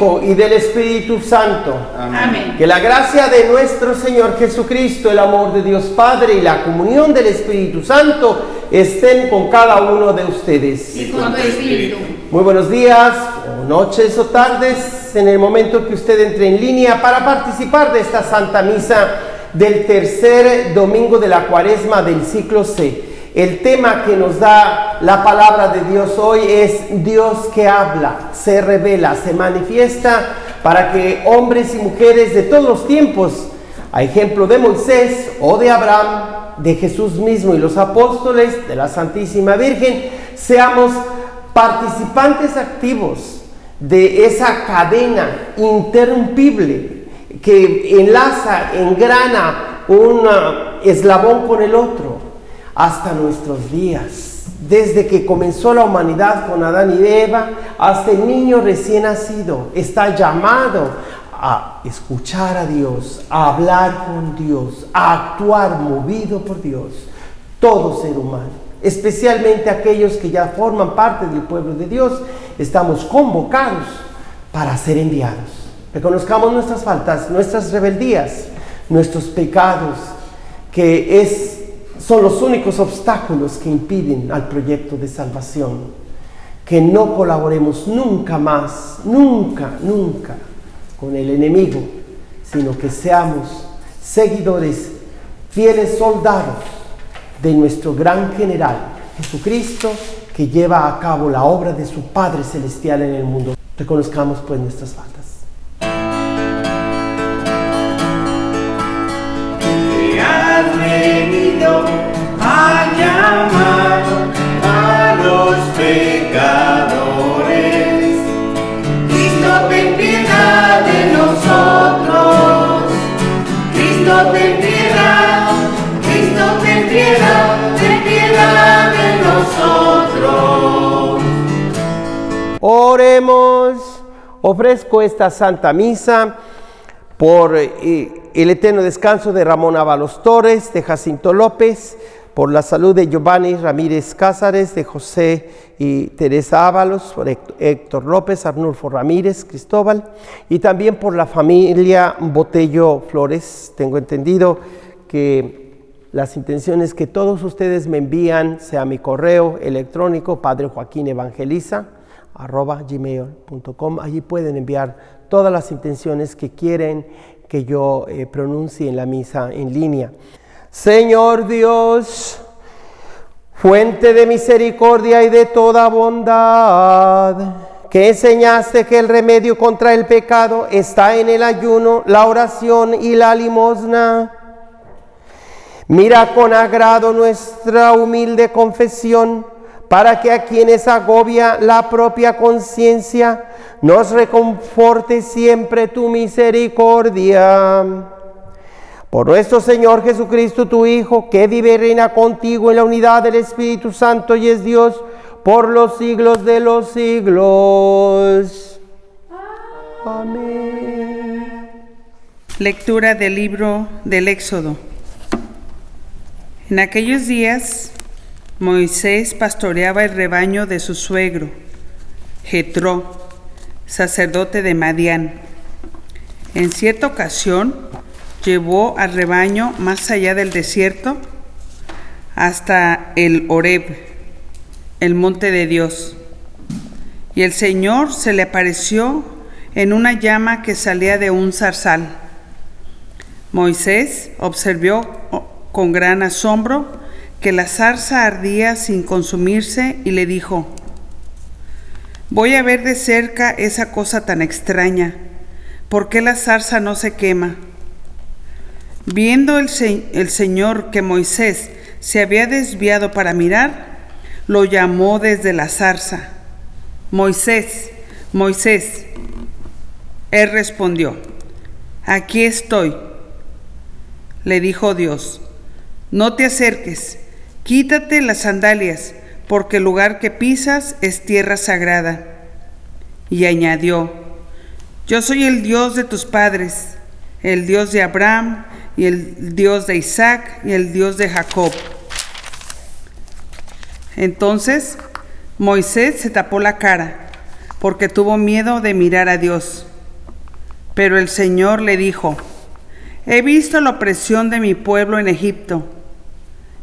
Hijo y del Espíritu Santo. Amén. Que la gracia de nuestro Señor Jesucristo, el amor de Dios Padre y la comunión del Espíritu Santo estén con cada uno de ustedes. Y con tu espíritu. Muy buenos días, o noches o tardes, en el momento que usted entre en línea para participar de esta Santa Misa del tercer domingo de la cuaresma del ciclo C. El tema que nos da la palabra de Dios hoy es Dios que habla, se revela, se manifiesta para que hombres y mujeres de todos los tiempos, a ejemplo de Moisés o de Abraham, de Jesús mismo y los apóstoles, de la Santísima Virgen, seamos participantes activos de esa cadena interrumpible que enlaza, engrana un ah, eslabón con el otro hasta nuestros días. Desde que comenzó la humanidad con Adán y Eva hasta el niño recién nacido, está llamado a escuchar a Dios, a hablar con Dios, a actuar movido por Dios. Todo ser humano, especialmente aquellos que ya forman parte del pueblo de Dios, estamos convocados para ser enviados. Reconozcamos nuestras faltas, nuestras rebeldías, nuestros pecados, que es, son los únicos obstáculos que impiden al proyecto de salvación. Que no colaboremos nunca más, nunca, nunca con el enemigo, sino que seamos seguidores, fieles soldados de nuestro gran general, Jesucristo, que lleva a cabo la obra de su Padre Celestial en el mundo. Reconozcamos pues nuestras faltas. Has venido a llamar a los pecadores. Cristo, ten piedad de nosotros. Cristo, ten piedad. Cristo, ten piedad. Ten piedad de nosotros. Oremos. Ofrezco esta Santa Misa por eh, el eterno descanso de Ramón Ábalos Torres, de Jacinto López, por la salud de Giovanni Ramírez Cázares, de José y Teresa Ábalos, por Héctor- Héctor López, Arnulfo Ramírez, Cristóbal, y también por la familia Botello Flores. Tengo entendido que las intenciones que todos ustedes me envían, sea mi correo electrónico, Padre Joaquín Evangeliza, arroba gmail.com. Allí pueden enviar todas las intenciones que quieren que yo eh, pronuncie en la misa en línea. Señor Dios, fuente de misericordia y de toda bondad, que enseñaste que el remedio contra el pecado está en el ayuno, la oración y la limosna. Mira con agrado nuestra humilde confesión, para que a quienes agobia la propia conciencia, nos reconforte siempre tu misericordia. Por nuestro Señor Jesucristo, tu Hijo, que vive y reina contigo en la unidad del Espíritu Santo y es Dios por los siglos de los siglos. Amén. Lectura del libro del Éxodo. En aquellos días, Moisés pastoreaba el rebaño de su suegro, Jetro, sacerdote de Madián. En cierta ocasión, llevó al rebaño más allá del desierto hasta el Horeb, el monte de Dios. Y el Señor se le apareció en una llama que salía de un zarzal. Moisés observó con gran asombro que la zarza ardía sin consumirse y le dijo, voy a ver de cerca esa cosa tan extraña, ¿por qué la zarza no se quema? Viendo el, el Señor que Moisés se había desviado para mirar, lo llamó desde la zarza, Moisés, Moisés. Él respondió, aquí estoy. Le dijo Dios, no te acerques, quítate las sandalias, porque el lugar que pisas es tierra sagrada. Y añadió, yo soy el Dios de tus padres, el Dios de Abraham y el Dios de Isaac y el Dios de Jacob. Entonces Moisés se tapó la cara porque tuvo miedo de mirar a Dios. Pero el Señor le dijo, he visto la opresión de mi pueblo en Egipto,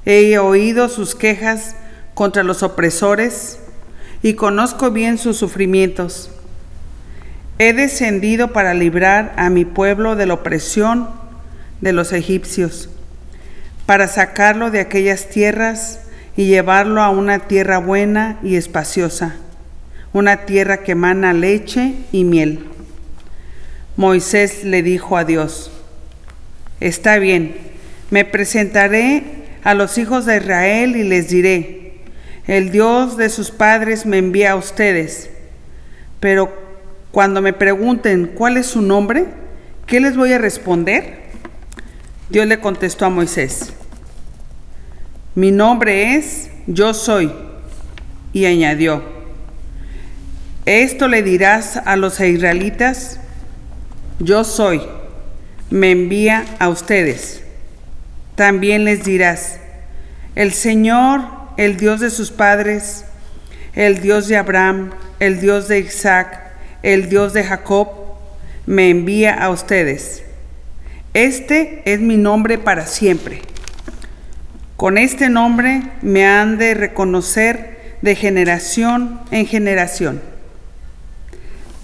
he oído sus quejas contra los opresores y conozco bien sus sufrimientos. He descendido para librar a mi pueblo de la opresión de los egipcios, para sacarlo de aquellas tierras y llevarlo a una tierra buena y espaciosa, una tierra que emana leche y miel. Moisés le dijo a Dios, está bien, me presentaré a los hijos de Israel y les diré, el Dios de sus padres me envía a ustedes, pero cuando me pregunten cuál es su nombre, ¿qué les voy a responder? Dios le contestó a Moisés, mi nombre es Yo soy. Y añadió, esto le dirás a los israelitas, yo soy, me envía a ustedes. También les dirás, el Señor, el Dios de sus padres, el Dios de Abraham, el Dios de Isaac, el Dios de Jacob, me envía a ustedes. Este es mi nombre para siempre. Con este nombre me han de reconocer de generación en generación.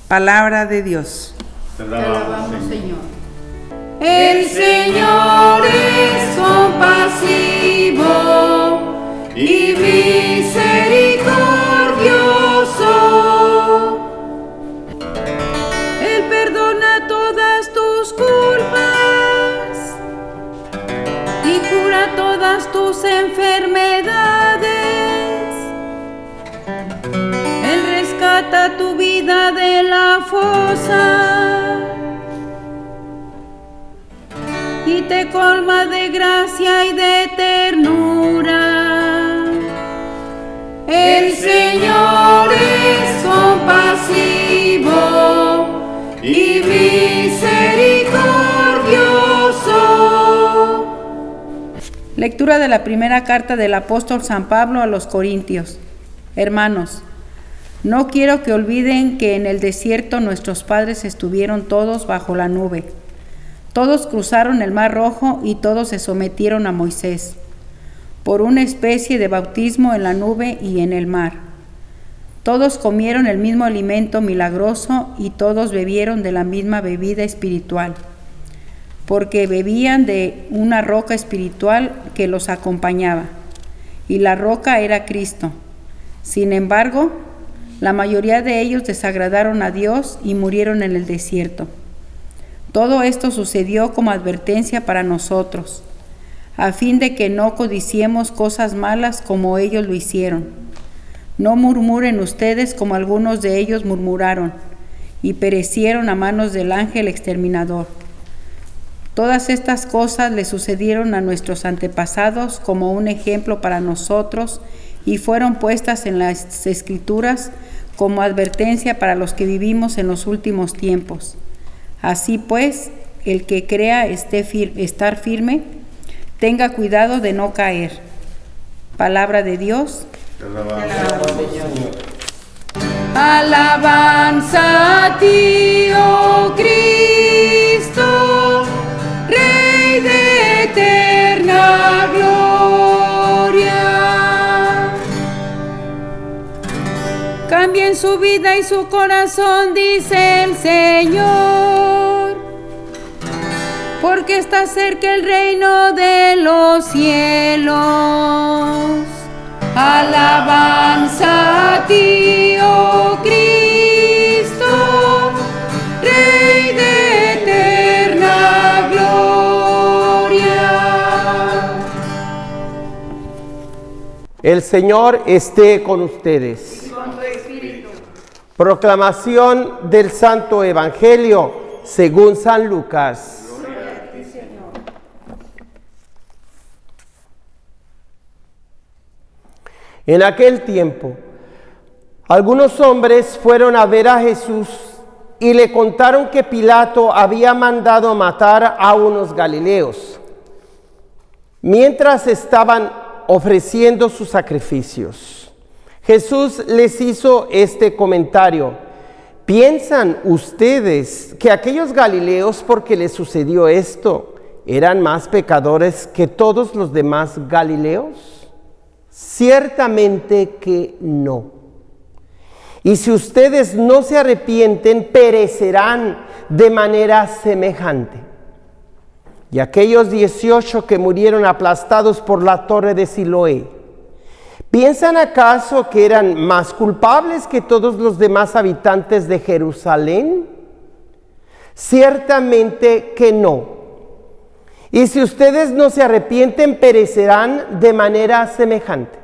Palabra de Dios. Te alabamos, Señor. El Señor es compasivo y misericordioso. Él perdona todas tus culpas y cura todas tus enfermedades. Él rescata tu vida de la fosa y te colma de gracia y de ternura. El Señor es compasivo y misericordioso. Lectura de la primera carta del apóstol San Pablo a los Corintios. Hermanos, no quiero que olviden que en el desierto nuestros padres estuvieron todos bajo la nube. Todos cruzaron el mar rojo y todos se sometieron a Moisés, por una especie de bautismo en la nube y en el mar. Todos comieron el mismo alimento milagroso y todos bebieron de la misma bebida espiritual, porque bebían de una roca espiritual que los acompañaba, y la roca era Cristo. Sin embargo, la mayoría de ellos desagradaron a Dios y murieron en el desierto. Todo esto sucedió como advertencia para nosotros, a fin de que no codiciemos cosas malas como ellos lo hicieron. No murmuren ustedes como algunos de ellos murmuraron y perecieron a manos del ángel exterminador. Todas estas cosas le sucedieron a nuestros antepasados como un ejemplo para nosotros y fueron puestas en las escrituras como advertencia para los que vivimos en los últimos tiempos. Así pues, el que crea esté fir estar firme, tenga cuidado de no caer. Palabra de Dios. Alabanza a ti, oh Cristo, Rey de eterna gloria. Cambien su vida y su corazón, dice el Señor. porque está cerca el reino de los cielos. Alabanza a ti, oh Cristo, Rey de eterna gloria. El Señor esté con ustedes. Proclamación del Santo Evangelio según San Lucas. En aquel tiempo, algunos hombres fueron a ver a Jesús y le contaron que Pilato había mandado matar a unos galileos mientras estaban ofreciendo sus sacrificios. Jesús les hizo este comentario. ¿Piensan ustedes que aquellos galileos, porque les sucedió esto, eran más pecadores que todos los demás galileos? Ciertamente que no. Y si ustedes no se arrepienten, perecerán de manera semejante. Y aquellos 18 que murieron aplastados por la torre de Siloé, ¿piensan acaso que eran más culpables que todos los demás habitantes de Jerusalén? Ciertamente que no. Y si ustedes no se arrepienten, perecerán de manera semejante.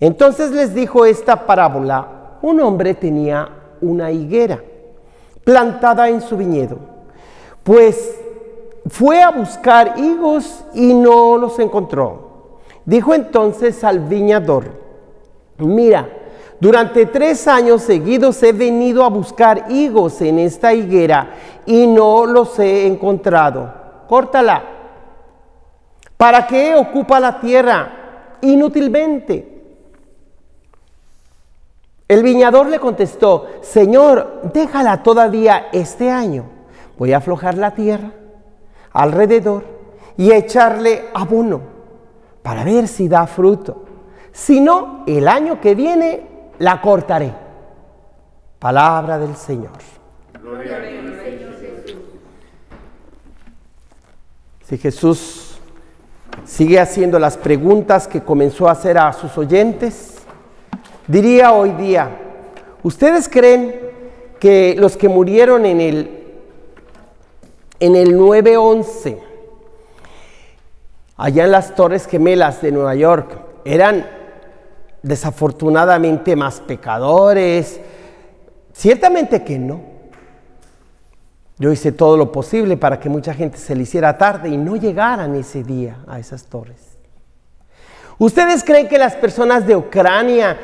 Entonces les dijo esta parábola, un hombre tenía una higuera plantada en su viñedo, pues fue a buscar higos y no los encontró. Dijo entonces al viñador, mira, durante tres años seguidos he venido a buscar higos en esta higuera y no los he encontrado. Córtala. ¿Para qué ocupa la tierra inútilmente? El viñador le contestó, Señor, déjala todavía este año. Voy a aflojar la tierra alrededor y echarle abono para ver si da fruto. Si no, el año que viene la cortaré. Palabra del Señor. Si Jesús sigue haciendo las preguntas que comenzó a hacer a sus oyentes, diría hoy día, ¿ustedes creen que los que murieron en el en el 911, allá en las Torres Gemelas de Nueva York, eran desafortunadamente más pecadores. Ciertamente que no. Yo hice todo lo posible para que mucha gente se le hiciera tarde y no llegaran ese día a esas torres. ¿Ustedes creen que las personas de Ucrania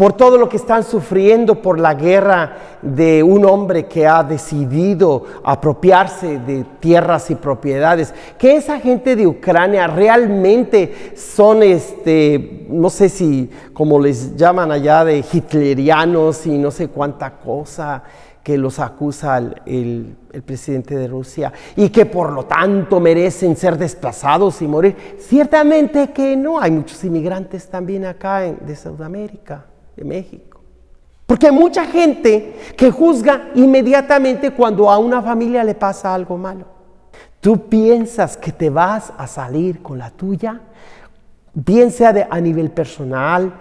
por todo lo que están sufriendo por la guerra de un hombre que ha decidido apropiarse de tierras y propiedades, que esa gente de Ucrania realmente son, este, no sé si como les llaman allá, de hitlerianos y no sé cuánta cosa que los acusa el, presidente de Rusia y que por lo tanto merecen ser desplazados y morir. Ciertamente que no, hay muchos inmigrantes también acá en, de Sudamérica México. Porque hay mucha gente que juzga inmediatamente cuando a una familia le pasa algo malo. Tú piensas que te vas a salir con la tuya, bien sea de, a nivel personal,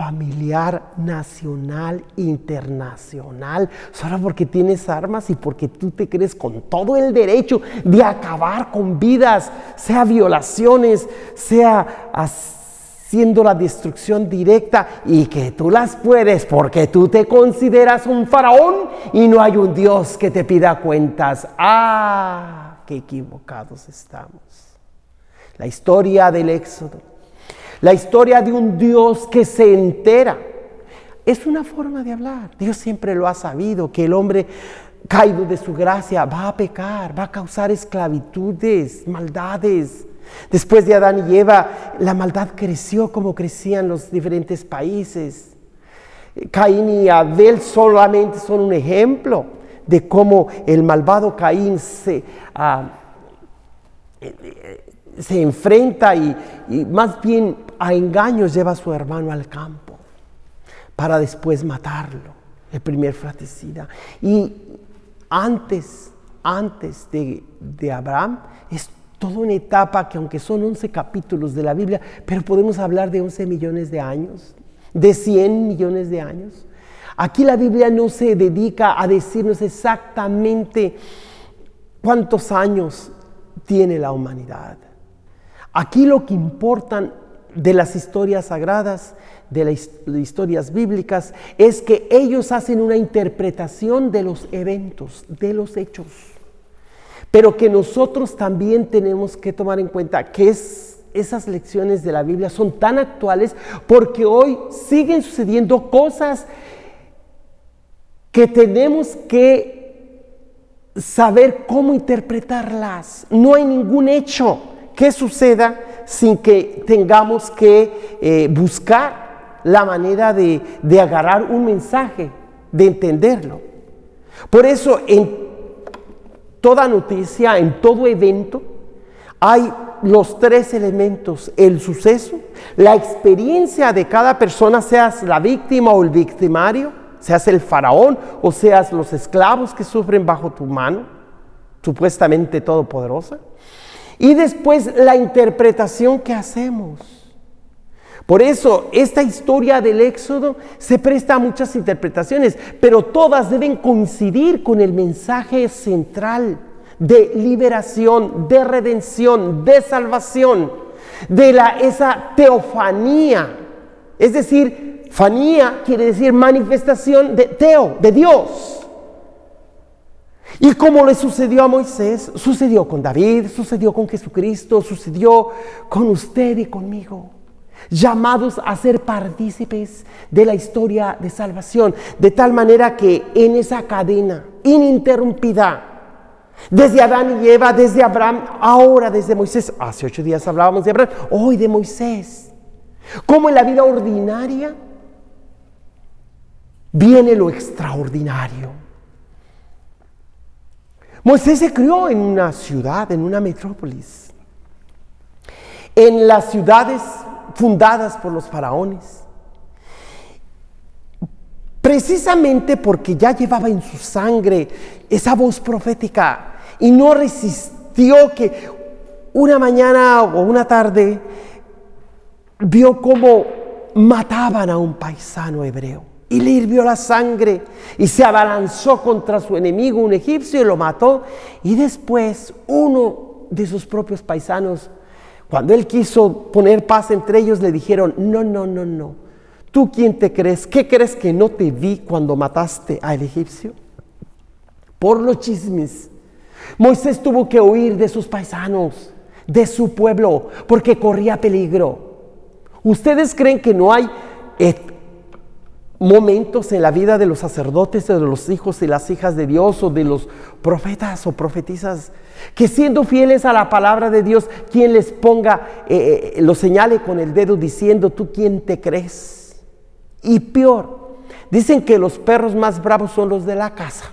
familiar, nacional, internacional, solo porque tienes armas y porque tú te crees con todo el derecho de acabar con vidas, sea violaciones, sea siendo la destrucción directa y que tú las puedes porque tú te consideras un faraón y no hay un Dios que te pida cuentas. Ah, qué equivocados estamos. La historia del Éxodo, la historia de un Dios que se entera, es una forma de hablar. Dios siempre lo ha sabido, que el hombre caído de su gracia va a pecar, va a causar esclavitudes, maldades. Después de Adán y Eva, la maldad creció como crecían los diferentes países. Caín y Abel solamente son un ejemplo de cómo el malvado Caín se, uh, se enfrenta y, y, más bien a engaños lleva a su hermano al campo para después matarlo, el primer fratricida. Y antes antes de, de Abraham es toda una etapa que aunque son 11 capítulos de la Biblia, pero podemos hablar de 11 millones de años, de 100 millones de años. Aquí la Biblia no se dedica a decirnos exactamente cuántos años tiene la humanidad. Aquí lo que importan de las historias sagradas, de las historias bíblicas, es que ellos hacen una interpretación de los eventos, de los hechos. Pero que nosotros también tenemos que tomar en cuenta que es, esas lecciones de la Biblia son tan actuales porque hoy siguen sucediendo cosas que tenemos que saber cómo interpretarlas. No hay ningún hecho que suceda sin que tengamos que eh, buscar la manera de, de agarrar un mensaje, de entenderlo. Por eso en toda noticia, en todo evento, hay los tres elementos, el suceso, la experiencia de cada persona, seas la víctima o el victimario, seas el faraón o seas los esclavos que sufren bajo tu mano, supuestamente todopoderosa. Y después la interpretación que hacemos. Por eso esta historia del Éxodo se presta a muchas interpretaciones, pero todas deben coincidir con el mensaje central de liberación, de redención, de salvación, de la, esa teofanía. Es decir, fanía quiere decir manifestación de teo, de Dios. Y como le sucedió a Moisés, sucedió con David, sucedió con Jesucristo, sucedió con usted y conmigo llamados a ser partícipes de la historia de salvación, de tal manera que en esa cadena ininterrumpida, desde Adán y Eva, desde Abraham, ahora desde Moisés, hace ocho días hablábamos de Abraham, hoy de Moisés, como en la vida ordinaria viene lo extraordinario. Moisés se crió en una ciudad, en una metrópolis. En las ciudades fundadas por los faraones. Precisamente porque ya llevaba en su sangre esa voz profética y no resistió que una mañana o una tarde vio cómo mataban a un paisano hebreo y le hirvió la sangre y se abalanzó contra su enemigo, un egipcio, y lo mató. Y después uno de sus propios paisanos cuando él quiso poner paz entre ellos, le dijeron, no, no, no, no. ¿Tú quién te crees? ¿Qué crees que no te vi cuando mataste al egipcio? Por los chismes. Moisés tuvo que huir de sus paisanos, de su pueblo, porque corría peligro. ¿Ustedes creen que no hay momentos en la vida de los sacerdotes de los hijos y las hijas de Dios o de los profetas o profetisas que siendo fieles a la palabra de Dios, quien les ponga, eh, eh, lo señale con el dedo diciendo, ¿tú quién te crees? Y peor, dicen que los perros más bravos son los de la casa.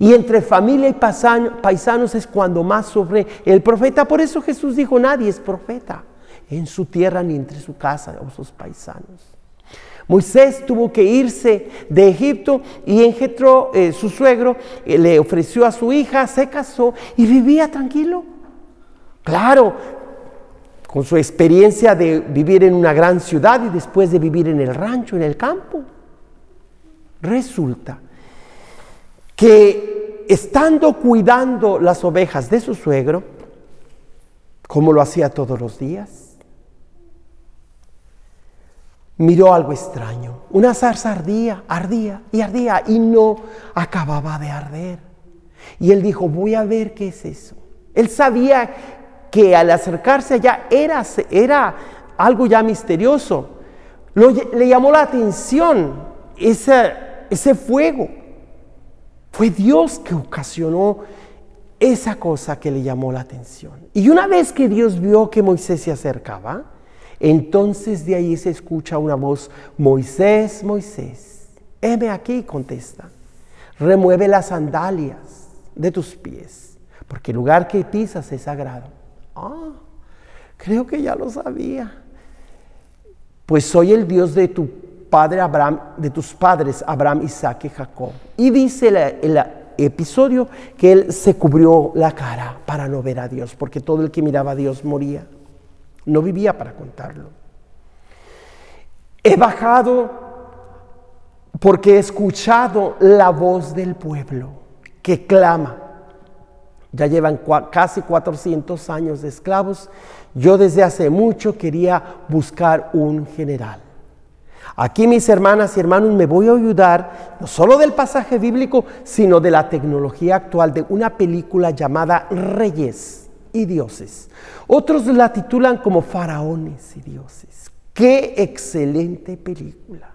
Y entre familia y paisanos es cuando más sufre el profeta. Por eso Jesús dijo, nadie es profeta en su tierra ni entre su casa o sus paisanos. Moisés tuvo que irse de Egipto y Engetro, eh, su suegro, eh, le ofreció a su hija, se casó y vivía tranquilo. Claro, con su experiencia de vivir en una gran ciudad y después de vivir en el rancho, en el campo. Resulta que estando cuidando las ovejas de su suegro, como lo hacía todos los días, miró algo extraño. Una zarza ardía, ardía y ardía y no acababa de arder. Y él dijo, voy a ver qué es eso. Él sabía que al acercarse allá era, era algo ya misterioso. le llamó la atención ese, ese fuego. Fue Dios que ocasionó esa cosa que le llamó la atención. Y una vez que Dios vio que Moisés se acercaba, entonces de ahí se escucha una voz, Moisés, Moisés, heme aquí, contesta, remueve las sandalias de tus pies, porque el lugar que pisas es sagrado. Ah, creo que ya lo sabía. Pues soy el Dios de tu padre Abraham, de tus padres Abraham, Isaac y Jacob. Y dice episodio que él se cubrió la cara para no ver a Dios, porque todo el que miraba a Dios moría. No vivía para contarlo. He bajado porque he escuchado la voz del pueblo que clama. Ya llevan casi 400 años de esclavos. Yo desde hace mucho quería buscar un general. Aquí mis hermanas y hermanos me voy a ayudar no solo del pasaje bíblico, sino de la tecnología actual de una película llamada Reyes y Dioses. Otros la titulan como Faraones y Dioses. Qué excelente película.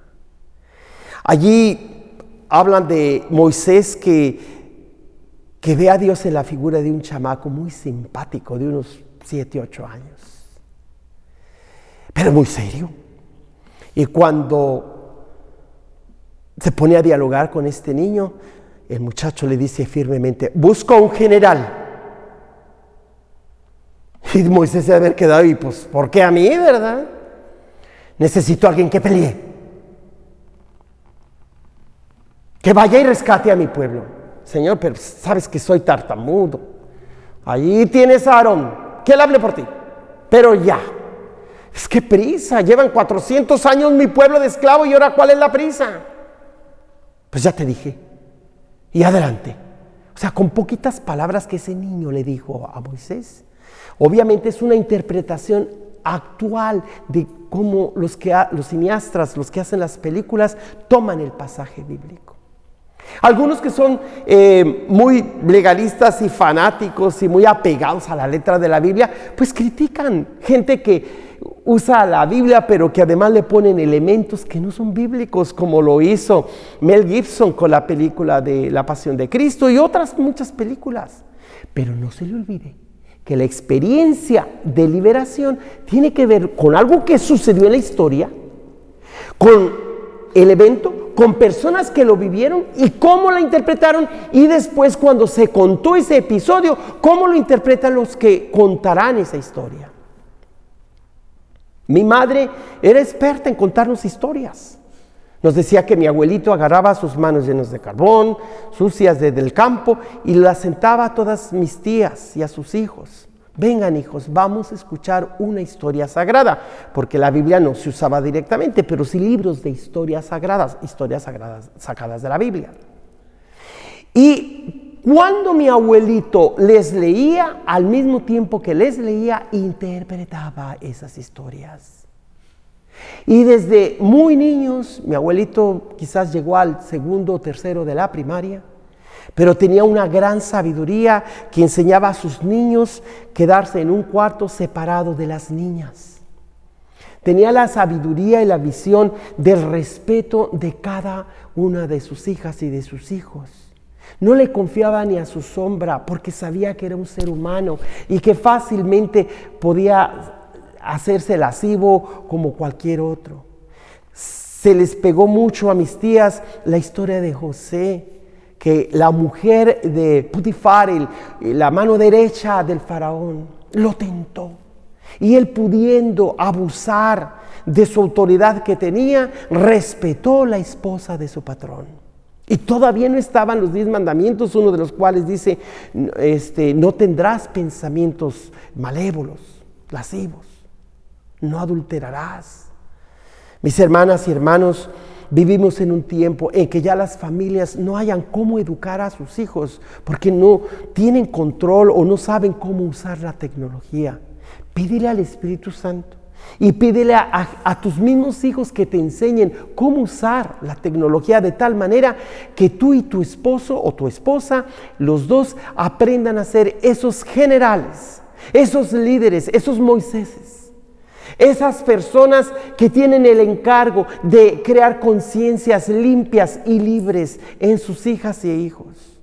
Allí hablan de Moisés que, que ve a Dios en la figura de un chamaco muy simpático, de unos 7, 8 años. Pero muy serio. Y cuando se pone a dialogar con este niño, el muchacho le dice firmemente, busco un general. Y Moisés se haber quedado y pues, ¿por qué a mí, verdad? Necesito a alguien que pelee. Que vaya y rescate a mi pueblo. Señor, pero sabes que soy tartamudo. Allí tienes a Aarón, que él hable por ti. Pero ya. Es que prisa, llevan 400 años mi pueblo de esclavo y ahora ¿cuál es la prisa? Pues ya te dije. Y adelante. O sea, con poquitas palabras que ese niño le dijo a Moisés. Obviamente es una interpretación actual de cómo los, que, los los que hacen las películas, toman el pasaje bíblico. Algunos que son eh, muy legalistas y fanáticos y muy apegados a la letra de la Biblia, pues critican gente que usa la Biblia, pero que además le ponen elementos que no son bíblicos, como lo hizo Mel Gibson con la película de La Pasión de Cristo y otras muchas películas. Pero no se le olvide que la experiencia de liberación tiene que ver con algo que sucedió en la historia, con el evento, con personas que lo vivieron y cómo la interpretaron y después cuando se contó ese episodio, cómo lo interpretan los que contarán esa historia. Mi madre era experta en contarnos historias. Nos decía que mi abuelito agarraba sus manos llenas de carbón, sucias desde el campo, y las sentaba a todas mis tías y a sus hijos. Vengan hijos, vamos a escuchar una historia sagrada, porque la Biblia no se usaba directamente, pero sí libros de historias sagradas, historias sagradas sacadas de la Biblia. Y cuando mi abuelito les leía, al mismo tiempo que les leía, interpretaba esas historias. Y desde muy niños, mi abuelito quizás llegó al segundo o tercero de la primaria, pero tenía una gran sabiduría que enseñaba a sus niños quedarse en un cuarto separado de las niñas. Tenía la sabiduría y la visión del respeto de cada una de sus hijas y de sus hijos. No le confiaba ni a su sombra porque sabía que era un ser humano y que fácilmente podía hacerse lascivo como cualquier otro. Se les pegó mucho a mis tías la historia de José, que la mujer de Putifar, el- la mano derecha del faraón, lo tentó. Y él pudiendo abusar de su autoridad que tenía, respetó la esposa de su patrón. Y todavía no estaban los diez mandamientos, uno de los cuales dice, este, no tendrás pensamientos malévolos, lascivos, no adulterarás. Mis hermanas y hermanos, vivimos en un tiempo en que ya las familias no hayan cómo educar a sus hijos porque no tienen control o no saben cómo usar la tecnología. Pídele al Espíritu Santo y pídele a, tus mismos hijos que te enseñen cómo usar la tecnología de tal manera que tú y tu esposo o tu esposa, los dos, aprendan a ser esos generales, esos líderes, esos Moiséses. Esas personas que tienen el encargo de crear conciencias limpias y libres en sus hijas y hijos.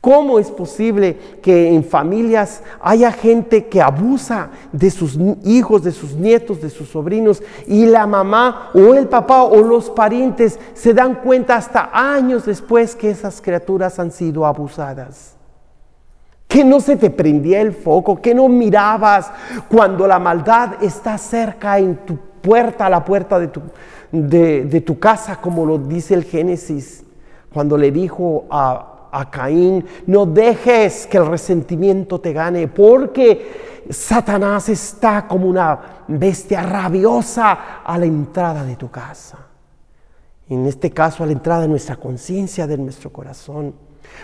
¿Cómo es posible que en familias haya gente que abusa de sus hijos, de sus nietos, de sus sobrinos y la mamá o el papá o los parientes se dan cuenta hasta años después que esas criaturas han sido abusadas? Que no se te prendía el foco, que no mirabas cuando la maldad está cerca en tu puerta, a la puerta de tu, de, tu casa, como lo dice el Génesis, cuando le dijo a a Caín, no dejes que el resentimiento te gane, porque Satanás está como una bestia rabiosa a la entrada de tu casa. En este caso, a la entrada de nuestra conciencia, de nuestro corazón.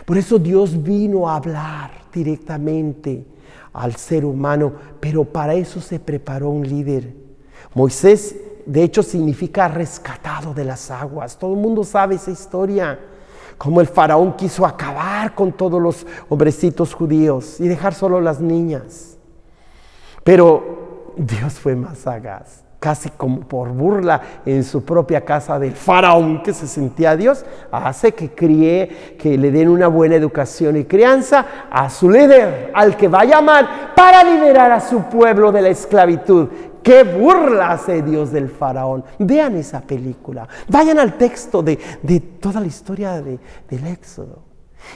Por eso Dios vino a hablar directamente al ser humano, pero para eso se preparó un líder. Moisés, de hecho, significa rescatado de las aguas. Todo el mundo sabe esa historia. Como el faraón quiso acabar con todos los hombrecitos judíos y dejar solo las niñas. Pero Dios fue más sagaz casi como por burla en su propia casa del faraón que se sentía Dios, hace que críe, que le den una buena educación y crianza a su líder, al que va a llamar para liberar a su pueblo de la esclavitud. ¡Qué burla hace Dios del faraón! Vean esa película, vayan al texto de, toda la historia del Éxodo.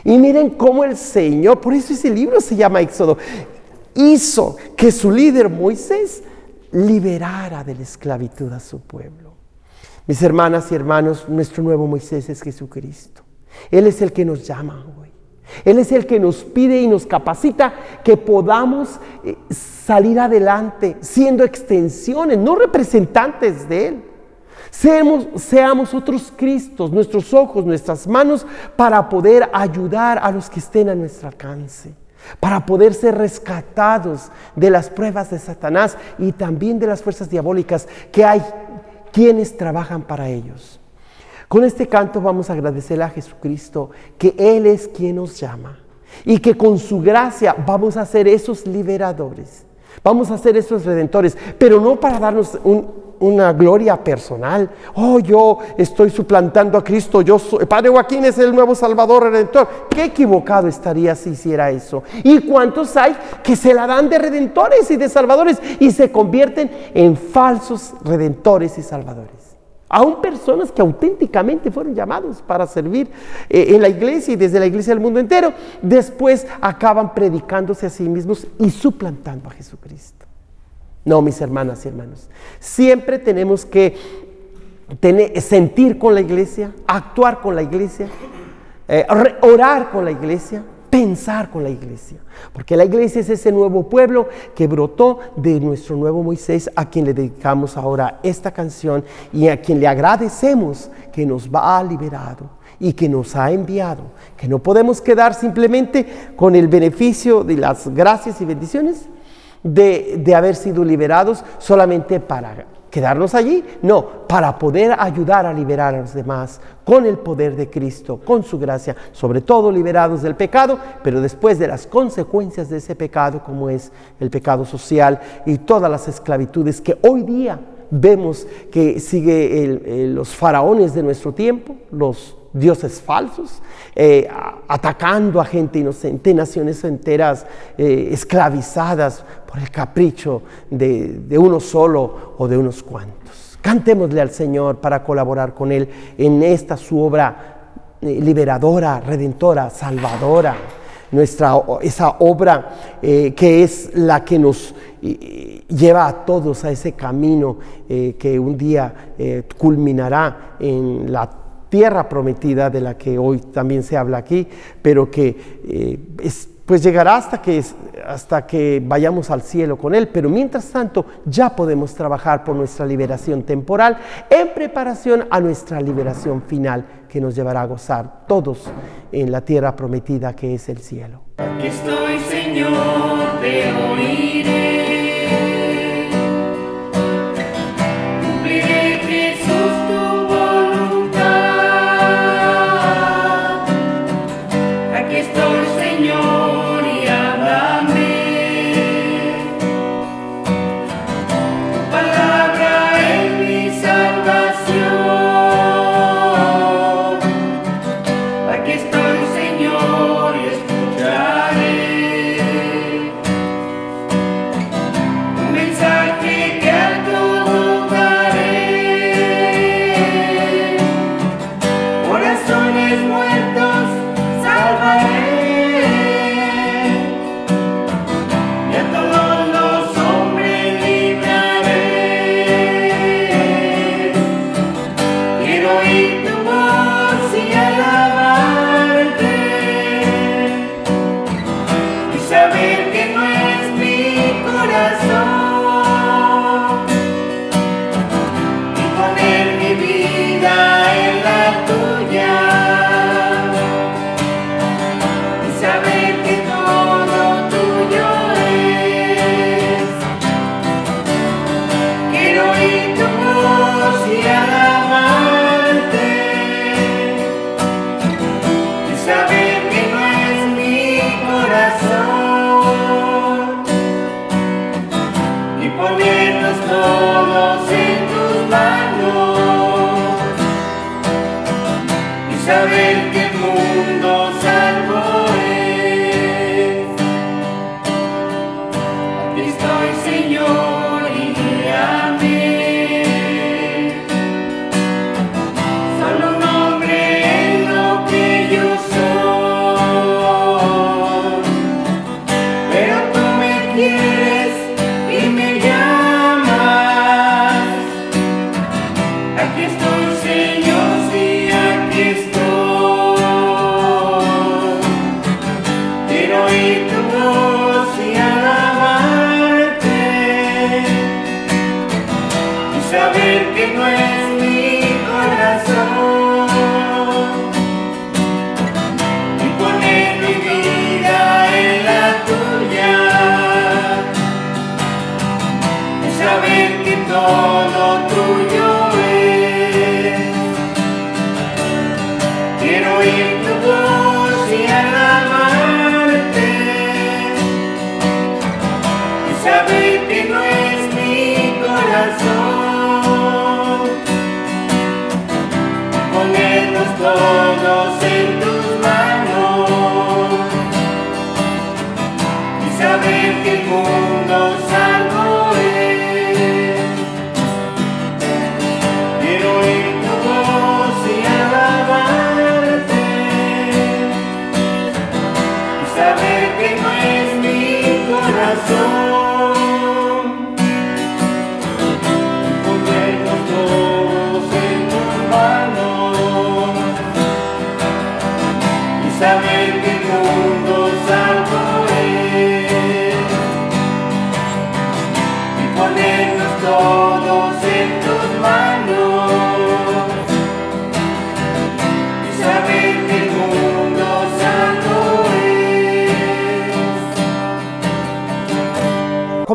Y miren cómo el Señor, por eso ese libro se llama Éxodo, hizo que su líder Moisés liberara de la esclavitud a su pueblo. Mis hermanas y hermanos, nuestro nuevo Moisés es Jesucristo. Él es el que nos llama hoy. Él es el que nos pide y nos capacita que podamos eh, salir adelante siendo extensiones, no representantes de Él. Seamos, seamos otros Cristos, nuestros ojos, nuestras manos, para poder ayudar a los que estén a nuestro alcance para poder ser rescatados de las pruebas de Satanás y también de las fuerzas diabólicas que hay quienes trabajan para ellos. Con este canto vamos a agradecerle a Jesucristo que Él es quien nos llama y que con su gracia vamos a ser esos liberadores, vamos a ser esos redentores, pero no para darnos un, una gloria personal. Oh, yo estoy suplantando a Cristo. Yo soy, Padre Joaquín es el nuevo Salvador Redentor. Qué equivocado estaría si hiciera eso. ¿Y cuántos hay que se la dan de redentores y de salvadores y se convierten en falsos redentores y salvadores? Aún personas que auténticamente fueron llamados para servir eh, en la iglesia y desde la iglesia del mundo entero, después acaban predicándose a sí mismos y suplantando a Jesucristo. No, mis hermanas y hermanos. Siempre tenemos que tener, sentir con la iglesia, actuar con la iglesia, eh, orar con la iglesia, pensar con la iglesia. Porque la iglesia es ese nuevo pueblo que brotó de nuestro nuevo Moisés, a quien le dedicamos ahora esta canción y a quien le agradecemos que nos va liberado y que nos ha enviado, que no podemos quedar simplemente con el beneficio de las gracias y bendiciones, de, haber sido liberados solamente para quedarnos allí, no, para poder ayudar a liberar a los demás con el poder de Cristo, con su gracia, sobre todo liberados del pecado, pero después de las consecuencias de ese pecado, como es el pecado social y todas las esclavitudes que hoy día vemos que sigue los faraones de nuestro tiempo, los dioses falsos, eh, atacando a gente inocente, naciones enteras eh, esclavizadas por el capricho de, uno solo o de unos cuantos. Cantémosle al Señor para colaborar con Él en esta su obra eh, liberadora, redentora, salvadora. Nuestra, esa obra que es la que nos lleva a todos a ese camino que un día culminará en la tierra prometida de la que hoy también se habla aquí, pero que eh, pues llegará hasta que, hasta que vayamos al cielo con Él. Pero mientras tanto ya podemos trabajar por nuestra liberación temporal en preparación a nuestra liberación final que nos llevará a gozar todos en la tierra prometida que es el cielo. Aquí estoy, Señor, te oiré.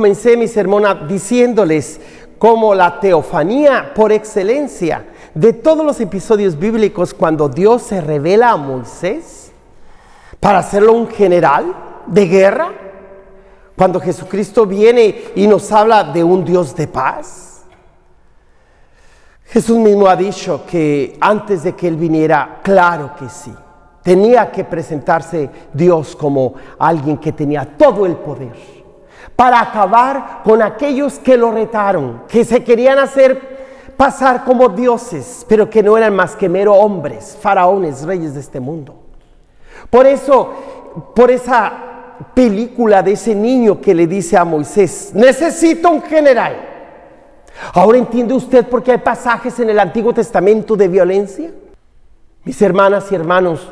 Comencé mi sermón diciéndoles como la teofanía por excelencia de todos los episodios bíblicos cuando Dios se revela a Moisés para hacerlo un general de guerra, cuando Jesucristo viene y nos habla de un Dios de paz. Jesús mismo ha dicho que antes de que Él viniera, claro que sí, tenía que presentarse Dios como alguien que tenía todo el poder para acabar con aquellos que lo retaron, que se querían hacer pasar como dioses, pero que no eran más que mero hombres, faraones, reyes de este mundo. Por eso, por esa película de ese niño que le dice a Moisés, necesito un general. Ahora entiende usted por qué hay pasajes en el Antiguo Testamento de violencia. Mis hermanas y hermanos,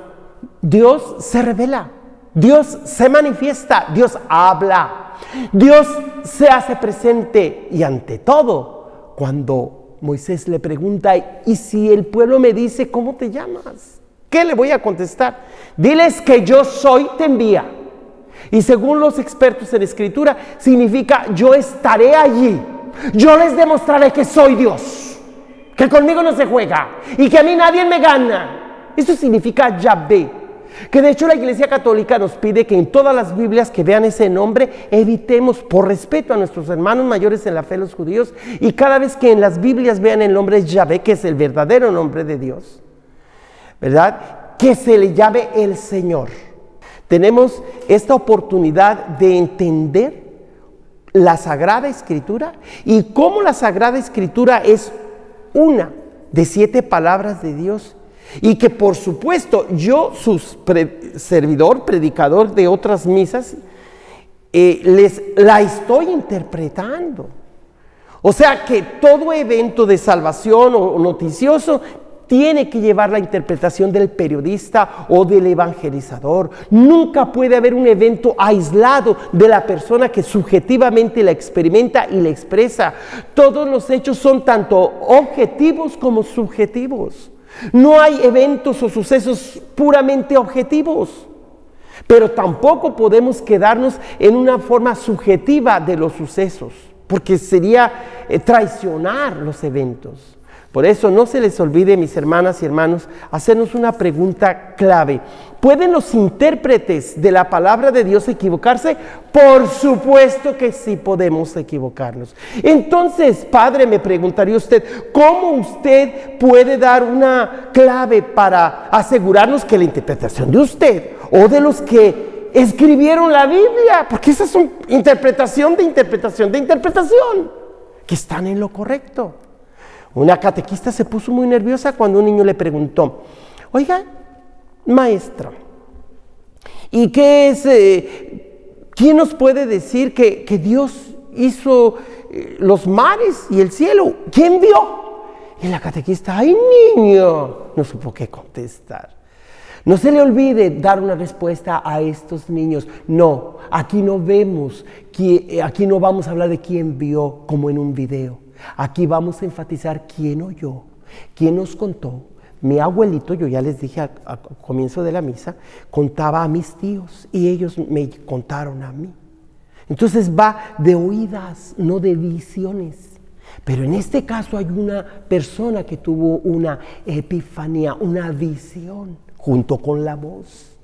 Dios se revela, Dios se manifiesta, Dios habla, Dios se hace presente y ante todo, cuando Moisés le pregunta, ¿y si el pueblo me dice, ¿cómo te llamas? ¿Qué le voy a contestar? Diles que yo soy, te envía. Y según los expertos en escritura, significa yo estaré allí. Yo les demostraré que soy Dios. Que conmigo no se juega. Y que a mí nadie me gana. Eso significa Yahvé. Que de hecho la Iglesia Católica nos pide que en todas las Biblias que vean ese nombre evitemos por respeto a nuestros hermanos mayores en la fe los judíos y cada vez que en las Biblias vean el nombre Yahvé, que es el verdadero nombre de Dios, ¿verdad? Que se le llame el Señor. Tenemos esta oportunidad de entender la Sagrada Escritura y cómo la Sagrada Escritura es una de siete palabras de Dios y que por supuesto yo, su servidor, predicador de otras misas, eh, les la estoy interpretando. O sea que todo evento de salvación o noticioso tiene que llevar la interpretación del periodista o del evangelizador. Nunca puede haber un evento aislado de la persona que subjetivamente la experimenta y la expresa. Todos los hechos son tanto objetivos como subjetivos. No hay eventos o sucesos puramente objetivos. Pero tampoco podemos quedarnos en una forma subjetiva de los sucesos, porque sería eh, traicionar los eventos. Por eso no se les olvide, mis hermanas y hermanos, hacernos una pregunta clave. ¿Pueden los intérpretes de la palabra de Dios equivocarse? Por supuesto que sí podemos equivocarnos. Entonces, Padre, me preguntaría usted, ¿cómo usted puede dar una clave para asegurarnos que la interpretación de usted o de los que escribieron la Biblia, porque esa es una interpretación de interpretación de interpretación, que están en lo correcto? Una catequista se puso muy nerviosa cuando un niño le preguntó, oiga, maestra, ¿y qué es, eh, quién nos puede decir que, que Dios hizo eh, los mares y el cielo? ¿Quién vio? Y la catequista, ay niño, no supo qué contestar. No se le olvide dar una respuesta a estos niños. No, aquí no vemos, aquí no vamos a hablar de quién vio como en un video. Aquí vamos a enfatizar quién oyó, quién nos contó. Mi abuelito, yo ya les dije al comienzo de la misa, contaba a mis tíos y ellos me contaron a mí. Entonces va de oídas, no de visiones. Pero en este caso hay una persona que tuvo una epifanía, una visión, junto con la voz.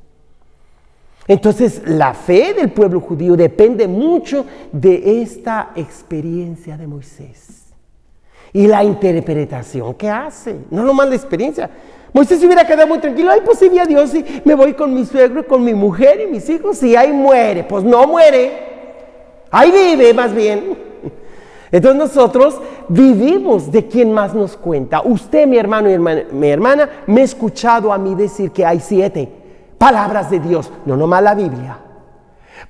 Entonces la fe del pueblo judío depende mucho de esta experiencia de Moisés y la interpretación que hace, no nomás la experiencia. Moisés se hubiera quedado muy tranquilo, ay, pues sí vi a Dios y me voy con mi suegro, con mi mujer y mis hijos y ahí muere. Pues no muere, ahí vive más bien. Entonces nosotros vivimos de quien más nos cuenta. Usted, mi hermano y mi hermana, me ha escuchado a mí decir que hay siete palabras de Dios, no nomás la Biblia.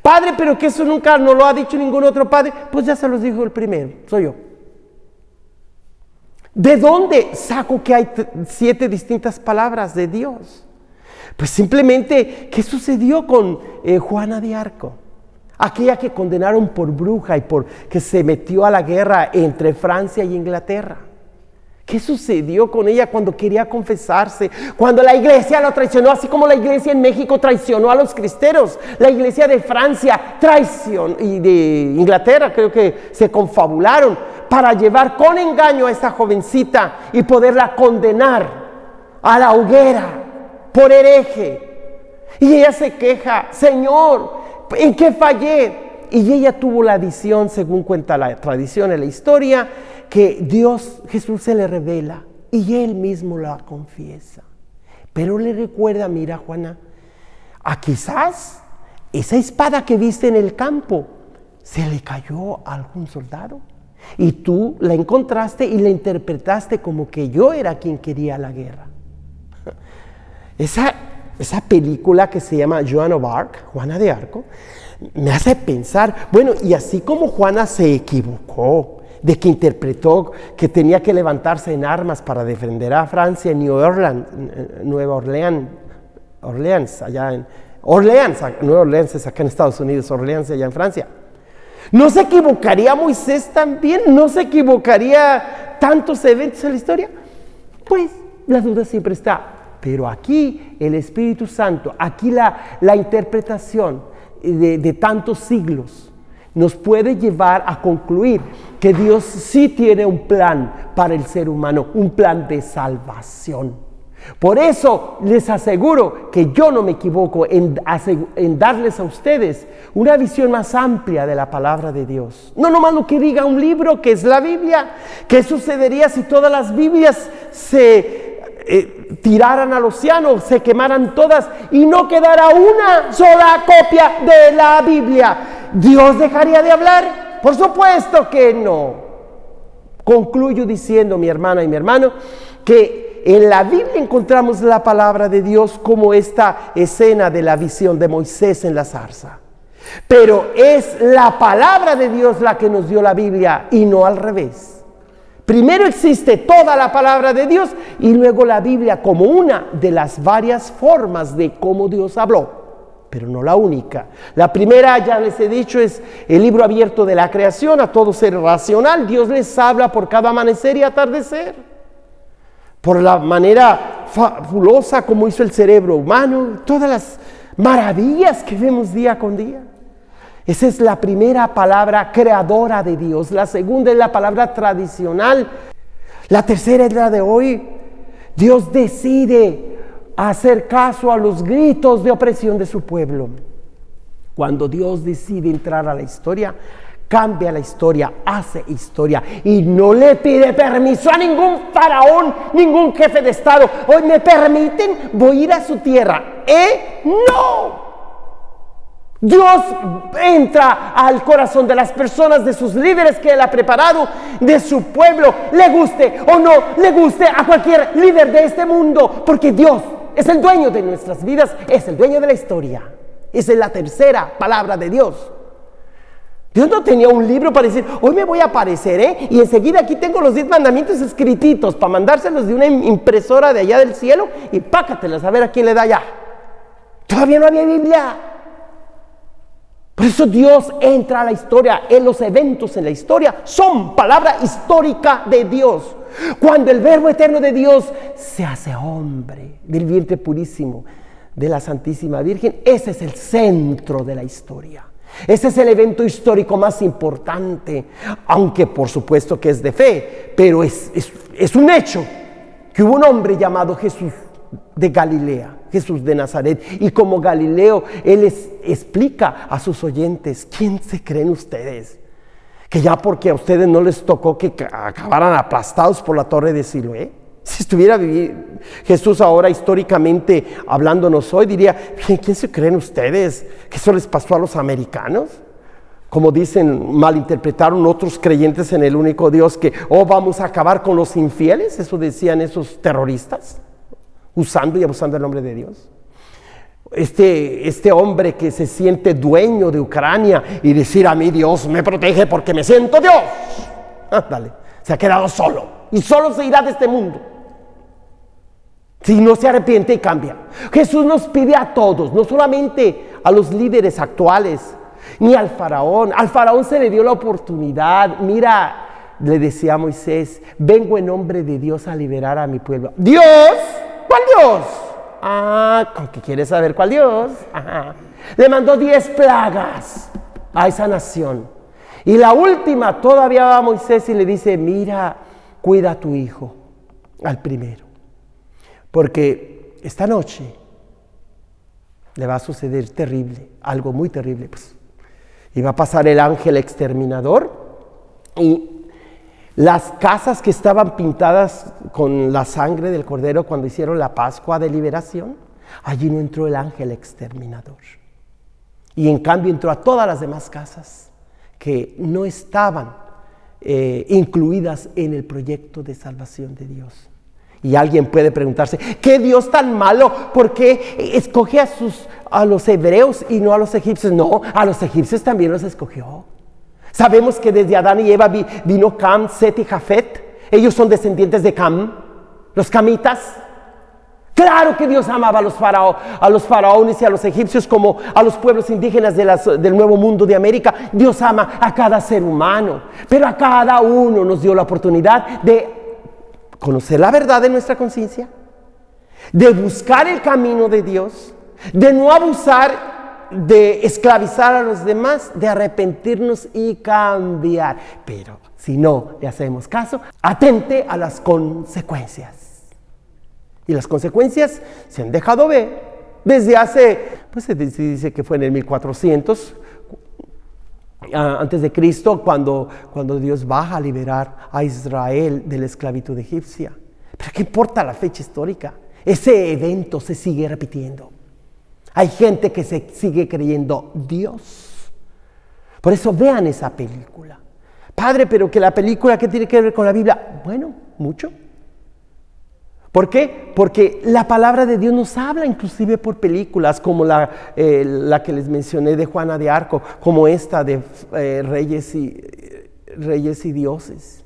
Padre, pero que eso nunca no lo ha dicho ningún otro padre, pues ya se los dijo el primero, soy yo. ¿De dónde saco que hay siete distintas palabras de Dios? Pues simplemente, ¿qué sucedió con eh, Juana de Arco? Aquella que condenaron por bruja y por que se metió a la guerra entre Francia y Inglaterra. ¿Qué sucedió con ella cuando quería confesarse? Cuando la iglesia lo traicionó, así como la iglesia en México traicionó a los cristeros. La iglesia de Francia traicionó y de Inglaterra creo que se confabularon para llevar con engaño a esta jovencita y poderla condenar a la hoguera por hereje. Y ella se queja, Señor, ¿en qué fallé? Y ella tuvo la visión, según cuenta la tradición y la historia, que Dios, Jesús se le revela y él mismo la confiesa. Pero le recuerda, mira Juana, a quizás esa espada que viste en el campo se le cayó a algún soldado. Y tú la encontraste y la interpretaste como que yo era quien quería la guerra. Esa, esa película que se llama Joan of Arc, Juana de Arco, me hace pensar, bueno, y así como Juana se equivocó, de que interpretó que tenía que levantarse en armas para defender a Francia en New Orleans, Nueva Orleans, Orleans, allá en Orleans, Nueva Orleans es acá en Estados Unidos, Orleans allá en Francia. ¿No se equivocaría Moisés también? ¿No se equivocaría tantos eventos en la historia? Pues la duda siempre está. Pero aquí el Espíritu Santo, aquí la, la interpretación de, de tantos siglos nos puede llevar a concluir que Dios sí tiene un plan para el ser humano, un plan de salvación. Por eso les aseguro que yo no me equivoco en, darles a ustedes una visión más amplia de la palabra de Dios. No nomás lo que diga un libro que es la Biblia. ¿Qué sucedería si todas las Biblias se eh, tiraran al océano, se quemaran todas y no quedara una sola copia de la Biblia? ¿Dios dejaría de hablar? Por supuesto que no. Concluyo diciendo, mi hermana y mi hermano, que en la Biblia encontramos la palabra de Dios como esta escena de la visión de Moisés en la zarza. Pero es la palabra de Dios la que nos dio la Biblia y no al revés. Primero existe toda la palabra de Dios y luego la Biblia como una de las varias formas de cómo Dios habló, pero no la única. La primera, ya les he dicho, es el libro abierto de la creación a todo ser racional. Dios les habla por cada amanecer y atardecer por la manera fabulosa como hizo el cerebro humano, todas las maravillas que vemos día con día. Esa es la primera palabra creadora de Dios. La segunda es la palabra tradicional. La tercera es la de hoy. Dios decide hacer caso a los gritos de opresión de su pueblo. Cuando Dios decide entrar a la historia, cambia la historia, hace historia y no le pide permiso a ningún faraón, ningún jefe de Estado. Hoy me permiten, voy a ir a su tierra. ¿Eh? No. Dios entra al corazón de las personas, de sus líderes que Él ha preparado, de su pueblo, le guste o no le guste a cualquier líder de este mundo, porque Dios es el dueño de nuestras vidas, es el dueño de la historia. Esa es la tercera palabra de Dios. Dios no tenía un libro para decir, hoy me voy a aparecer, ¿eh? Y enseguida aquí tengo los diez mandamientos escrititos para mandárselos de una impresora de allá del cielo y pácatelas a ver a quién le da ya. Todavía no había Biblia. Por eso Dios entra a la historia, en los eventos en la historia son palabra histórica de Dios. Cuando el verbo eterno de Dios se hace hombre del vientre purísimo de la Santísima Virgen, ese es el centro de la historia. Ese es el evento histórico más importante, aunque por supuesto que es de fe, pero es, es, un hecho que hubo un hombre llamado Jesús de Galilea, Jesús de Nazaret, y como Galileo, él explica a sus oyentes, ¿quién se creen ustedes? Que ya porque a ustedes no les tocó que acabaran aplastados por la torre de Siloé. Si estuviera Jesús ahora históricamente hablándonos hoy, diría, ¿quién se creen ustedes? ¿Que eso les pasó a los americanos? Como dicen, malinterpretaron otros creyentes en el único Dios que, oh, vamos a acabar con los infieles, eso decían esos terroristas, usando y abusando el nombre de Dios. Este, este hombre que se siente dueño de Ucrania y decir a mí Dios me protege porque me siento Dios. Dale, se ha quedado solo y solo se irá de este mundo. Si no se arrepiente y cambia. Jesús nos pide a todos, no solamente a los líderes actuales, ni al faraón. Al faraón se le dio la oportunidad. Mira, le decía a Moisés, vengo en nombre de Dios a liberar a mi pueblo. Dios, ¿cuál Dios? Ah, ¿con qué quieres saber cuál Dios? Le mandó diez plagas a esa nación. Y la última, todavía va a Moisés y le dice, mira, cuida a tu hijo, al primero. Porque esta noche le va a suceder terrible, algo muy terrible. Pues. Y va a pasar el ángel exterminador y las casas que estaban pintadas con la sangre del cordero cuando hicieron la Pascua de liberación, allí no entró el ángel exterminador. Y en cambio entró a todas las demás casas que no estaban eh, incluidas en el proyecto de salvación de Dios. Y alguien puede preguntarse, ¿qué Dios tan malo? ¿Por qué escoge a, sus, a los hebreos y no a los egipcios? No, a los egipcios también los escogió. Sabemos que desde Adán y Eva vino Cam, Set y Jafet. Ellos son descendientes de Cam, los camitas. Claro que Dios amaba a los, a los faraones y a los egipcios como a los pueblos indígenas del nuevo mundo de América. Dios ama a cada ser humano, pero a cada uno nos dio la oportunidad de conocer la verdad de nuestra conciencia, de buscar el camino de Dios, de no abusar, de esclavizar a los demás, de arrepentirnos y cambiar. Pero si no le hacemos caso, atente a las consecuencias. Y las consecuencias se han dejado ver desde hace, pues se dice que fue en el 1400, antes de Cristo, cuando, cuando Dios baja a liberar a Israel de la esclavitud egipcia. Pero ¿qué importa la fecha histórica? Ese evento se sigue repitiendo. Hay gente que se sigue creyendo Dios. Por eso vean esa película. Padre, pero que la película, ¿qué tiene que ver con la Biblia? Bueno, mucho. ¿Por qué? Porque la palabra de Dios nos habla inclusive por películas como la, eh, la que les mencioné de Juana de Arco, como esta de eh, Reyes, y, Reyes y Dioses,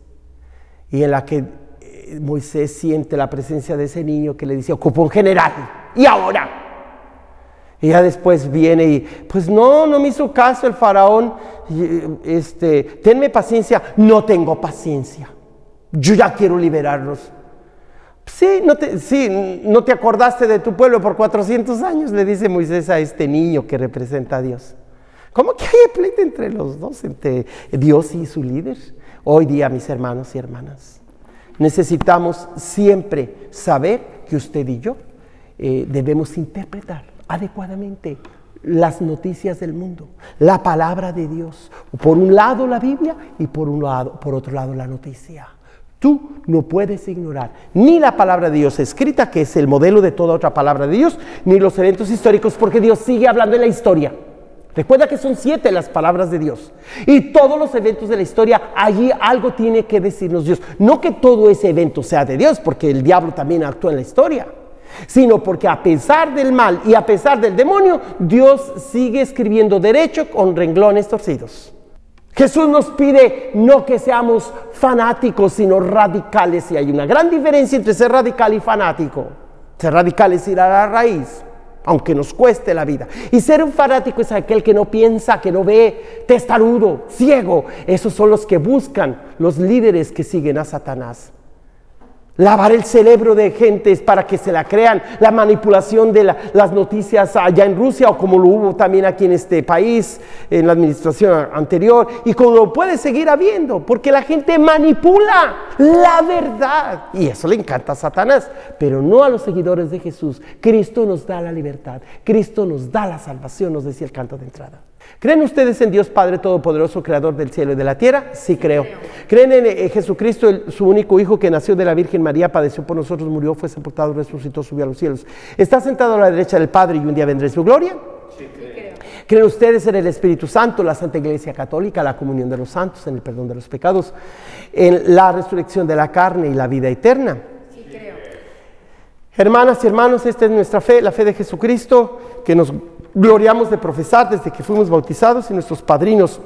y en la que eh, Moisés siente la presencia de ese niño que le dice, ocupó un general, y ahora. Y ya después viene y, pues no, no me hizo caso el faraón, este, tenme paciencia, no tengo paciencia, yo ya quiero liberarlos. Sí no, te, sí, no te acordaste de tu pueblo por 400 años, le dice Moisés a este niño que representa a Dios. ¿Cómo que hay pleito entre los dos, entre Dios y su líder? Hoy día, mis hermanos y hermanas, necesitamos siempre saber que usted y yo eh, debemos interpretar adecuadamente las noticias del mundo, la palabra de Dios. Por un lado la Biblia y por, un lado, por otro lado la noticia. Tú no puedes ignorar ni la palabra de Dios escrita, que es el modelo de toda otra palabra de Dios, ni los eventos históricos, porque Dios sigue hablando en la historia. Recuerda que son siete las palabras de Dios. Y todos los eventos de la historia, allí algo tiene que decirnos Dios. No que todo ese evento sea de Dios, porque el diablo también actúa en la historia sino porque a pesar del mal y a pesar del demonio, Dios sigue escribiendo derecho con renglones torcidos. Jesús nos pide no que seamos fanáticos, sino radicales. Y hay una gran diferencia entre ser radical y fanático. Ser radical es ir a la raíz, aunque nos cueste la vida. Y ser un fanático es aquel que no piensa, que no ve, testarudo, ciego. Esos son los que buscan los líderes que siguen a Satanás lavar el cerebro de gentes para que se la crean, la manipulación de las noticias allá en Rusia o como lo hubo también aquí en este país, en la administración anterior, y como lo puede seguir habiendo, porque la gente manipula la verdad. Y eso le encanta a Satanás, pero no a los seguidores de Jesús. Cristo nos da la libertad, Cristo nos da la salvación, nos decía el canto de entrada. ¿Creen ustedes en Dios Padre Todopoderoso, Creador del cielo y de la tierra? Sí creo. ¿Creen en eh, Jesucristo, su único Hijo que nació de la Virgen María, padeció por nosotros, murió, fue sepultado, resucitó, subió a los cielos? ¿Está sentado a la derecha del Padre y un día vendrá su gloria? Sí creo. ¿Creen ustedes en el Espíritu Santo, la Santa Iglesia Católica, la comunión de los santos, en el perdón de los pecados, en la resurrección de la carne y la vida eterna? Sí creo. Hermanas y hermanos, esta es nuestra fe, la fe de Jesucristo, que nos gloriamos de profesar desde que fuimos bautizados y nuestros padrinos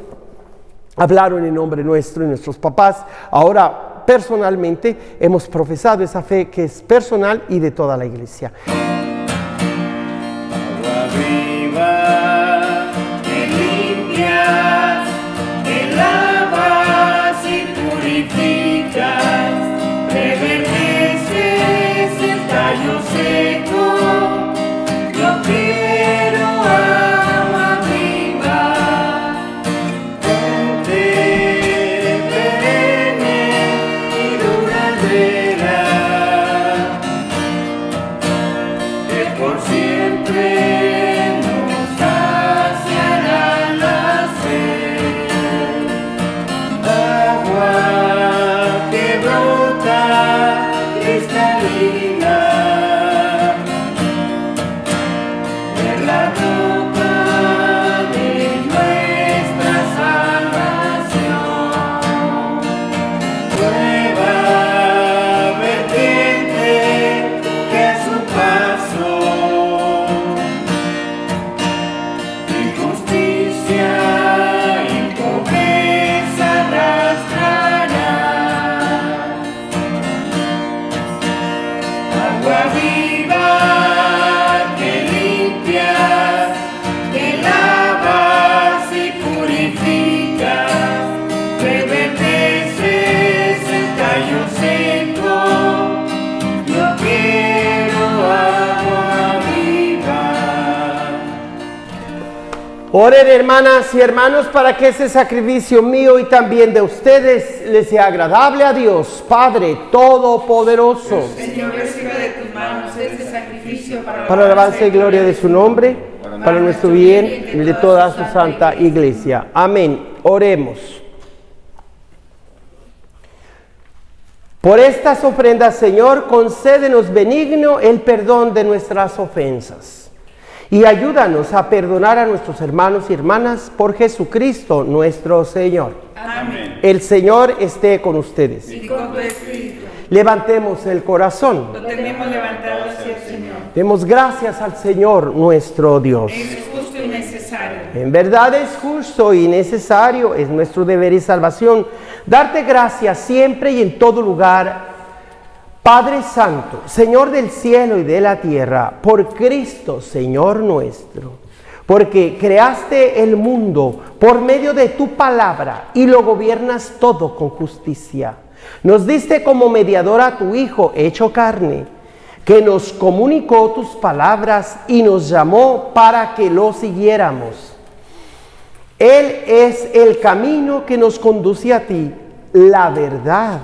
hablaron en nombre nuestro y nuestros papás. Ahora personalmente hemos profesado esa fe que es personal y de toda la iglesia. Oren hermanas y hermanos para que ese sacrificio mío y también de ustedes les sea agradable a Dios, Padre Todopoderoso. Señor, recibe de tus manos este sacrificio para, alabanza y gloria de su nombre, para nuestro bien y de toda su santa iglesia. Amén. Oremos. Por estas ofrendas, Señor, concédenos benigno el perdón de nuestras ofensas y ayúdanos a perdonar a nuestros hermanos y hermanas por Jesucristo nuestro Señor. Amén. El Señor esté con ustedes. Y con tu espíritu. Levantemos el corazón. Lo tenemos levantado hacia el Señor. Demos gracias al Señor nuestro Dios. Es justo y necesario. En verdad es justo y necesario, es nuestro deber y salvación. Darte gracias siempre y en todo lugar Padre Santo, Señor del cielo y de la tierra, por Cristo, Señor nuestro, porque creaste el mundo por medio de tu palabra y lo gobiernas todo con justicia. Nos diste como mediador a tu Hijo hecho carne, que nos comunicó tus palabras y nos llamó para que lo siguiéramos. Él es el camino que nos conduce a ti, la verdad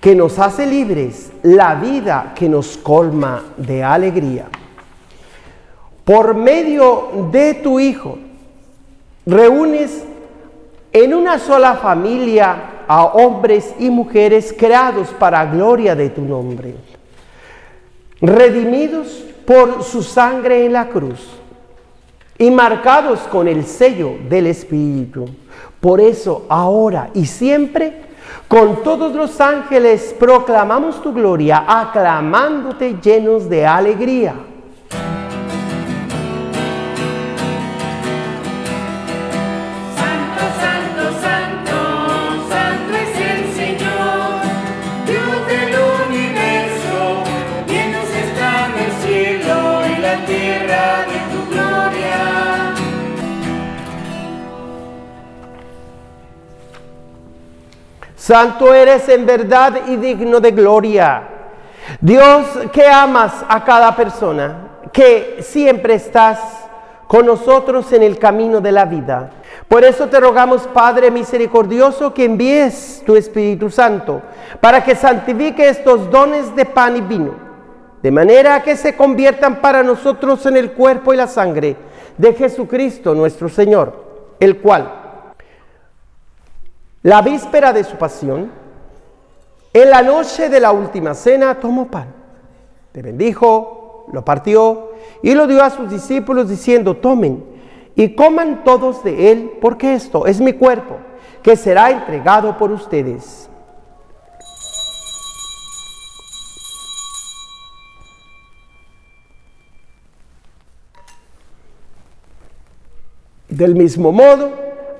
que nos hace libres, la vida que nos colma de alegría. Por medio de tu Hijo, reúnes en una sola familia a hombres y mujeres creados para gloria de tu nombre, redimidos por su sangre en la cruz y marcados con el sello del Espíritu. Por eso, ahora y siempre, con todos los ángeles proclamamos tu gloria, aclamándote llenos de alegría. Santo eres en verdad y digno de gloria. Dios que amas a cada persona, que siempre estás con nosotros en el camino de la vida. Por eso te rogamos, Padre misericordioso, que envíes tu Espíritu Santo para que santifique estos dones de pan y vino, de manera que se conviertan para nosotros en el cuerpo y la sangre de Jesucristo nuestro Señor, el cual la víspera de su pasión, en la noche de la última cena, tomó pan, le bendijo, lo partió y lo dio a sus discípulos diciendo, tomen y coman todos de él, porque esto es mi cuerpo, que será entregado por ustedes. Del mismo modo,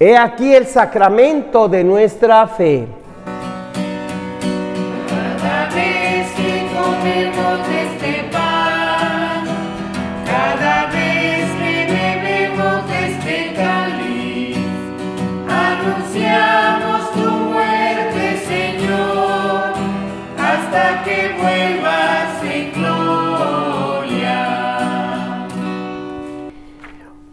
He aquí el sacramento de nuestra fe.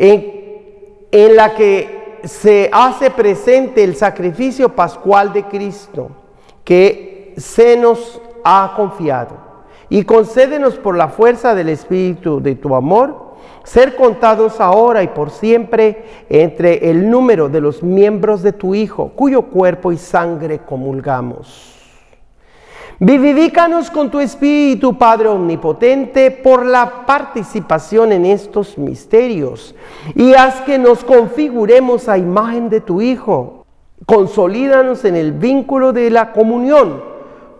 en, la que se hace presente el sacrificio pascual de Cristo que se nos ha confiado. Y concédenos por la fuerza del Espíritu de tu amor, ser contados ahora y por siempre entre el número de los miembros de tu Hijo, cuyo cuerpo y sangre comulgamos. Vivifícanos con tu Espíritu, Padre Omnipotente, por la participación en estos misterios y haz que nos configuremos a imagen de tu Hijo. Consolídanos en el vínculo de la comunión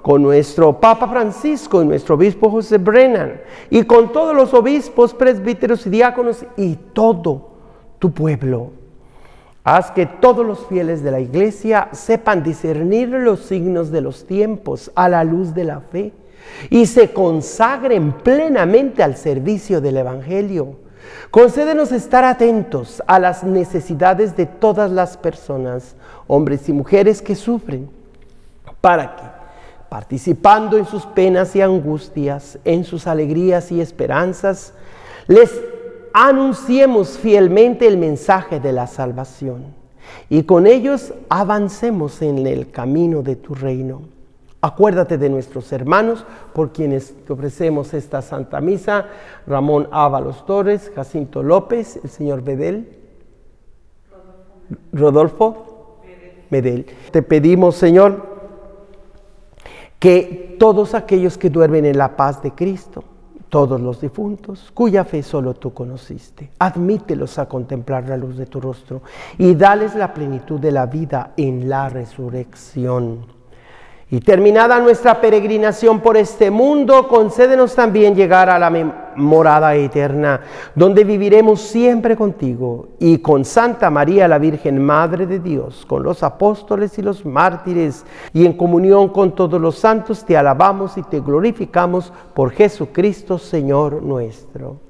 con nuestro Papa Francisco y nuestro obispo José Brennan y con todos los obispos, presbíteros y diáconos y todo tu pueblo. Haz que todos los fieles de la iglesia sepan discernir los signos de los tiempos a la luz de la fe y se consagren plenamente al servicio del Evangelio. Concédenos estar atentos a las necesidades de todas las personas, hombres y mujeres que sufren, para que, participando en sus penas y angustias, en sus alegrías y esperanzas, les anunciemos fielmente el mensaje de la salvación y con ellos avancemos en el camino de tu reino. Acuérdate de nuestros hermanos por quienes te ofrecemos esta Santa Misa, Ramón Ábalos Torres, Jacinto López, el señor Bedel, Rodolfo de Él. Te pedimos, Señor, que todos aquellos que duermen en la paz de Cristo, todos los difuntos, cuya fe solo tú conociste, admítelos a contemplar la luz de tu rostro y dales la plenitud de la vida en la resurrección. Y terminada nuestra peregrinación por este mundo, concédenos también llegar a la morada eterna, donde viviremos siempre contigo y con Santa María la Virgen, Madre de Dios, con los apóstoles y los mártires, y en comunión con todos los santos, te alabamos y te glorificamos por Jesucristo, Señor nuestro.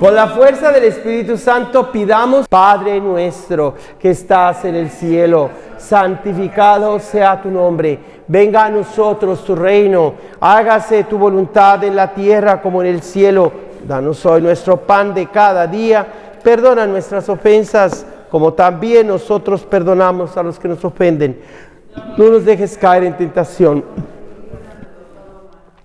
Con la fuerza del Espíritu Santo pidamos, Padre nuestro que estás en el cielo, santificado sea tu nombre, venga a nosotros tu reino, hágase tu voluntad en la tierra como en el cielo. Danos hoy nuestro pan de cada día, perdona nuestras ofensas como también nosotros perdonamos a los que nos ofenden. No nos dejes caer en tentación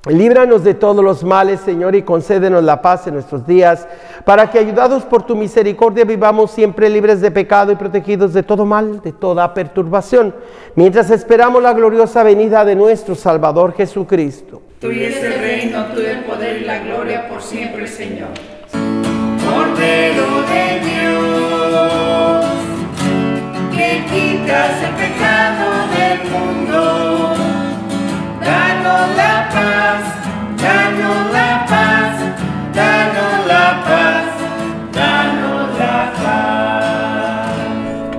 Líbranos de todos los males, Señor, y concédenos la paz en nuestros días, para que, ayudados por tu misericordia, vivamos siempre libres de pecado y protegidos de todo mal, de toda perturbación, mientras esperamos la gloriosa venida de nuestro Salvador Jesucristo. Tuyo es el reino, tuyo el poder y la gloria por siempre, Señor. Cordero de Dios, que quitas el pecado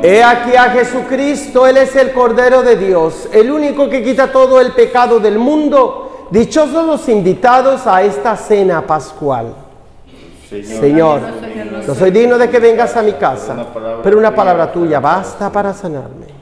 He aquí a Jesucristo, Él es el Cordero de Dios, el único que quita todo el pecado del mundo. Dichosos los invitados a esta cena pascual. Señor, no soy digno de que vengas a mi casa, pero una palabra tuya basta para sanarme.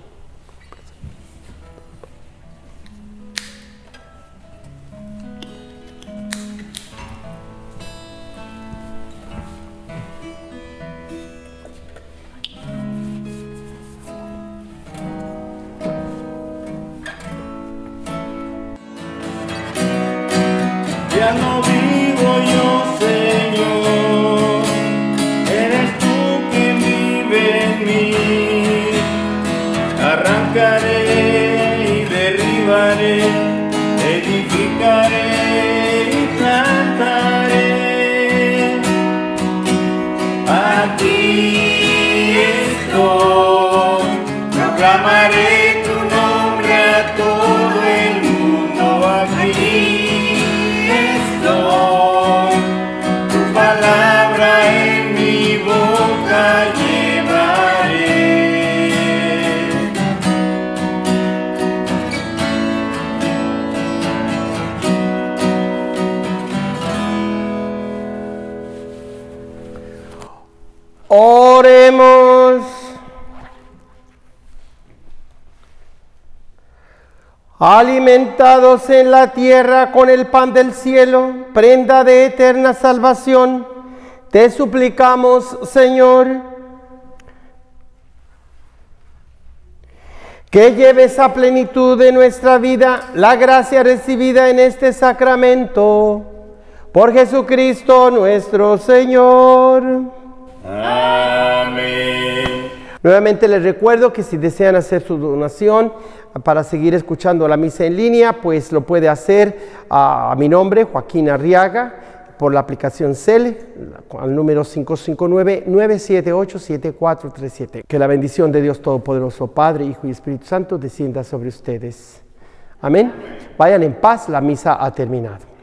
Alimentados en la tierra con el pan del cielo, prenda de eterna salvación, te suplicamos, Señor, que lleves a plenitud de nuestra vida la gracia recibida en este sacramento. Por Jesucristo nuestro Señor. Amén. Nuevamente les recuerdo que si desean hacer su donación para seguir escuchando la misa en línea, pues lo puede hacer a, mi nombre, Joaquín Arriaga, por la aplicación CEL, al número 559-978-7437. Que la bendición de Dios Todopoderoso, Padre, Hijo y Espíritu Santo, descienda sobre ustedes. Amén. Vayan en paz, la misa ha terminado.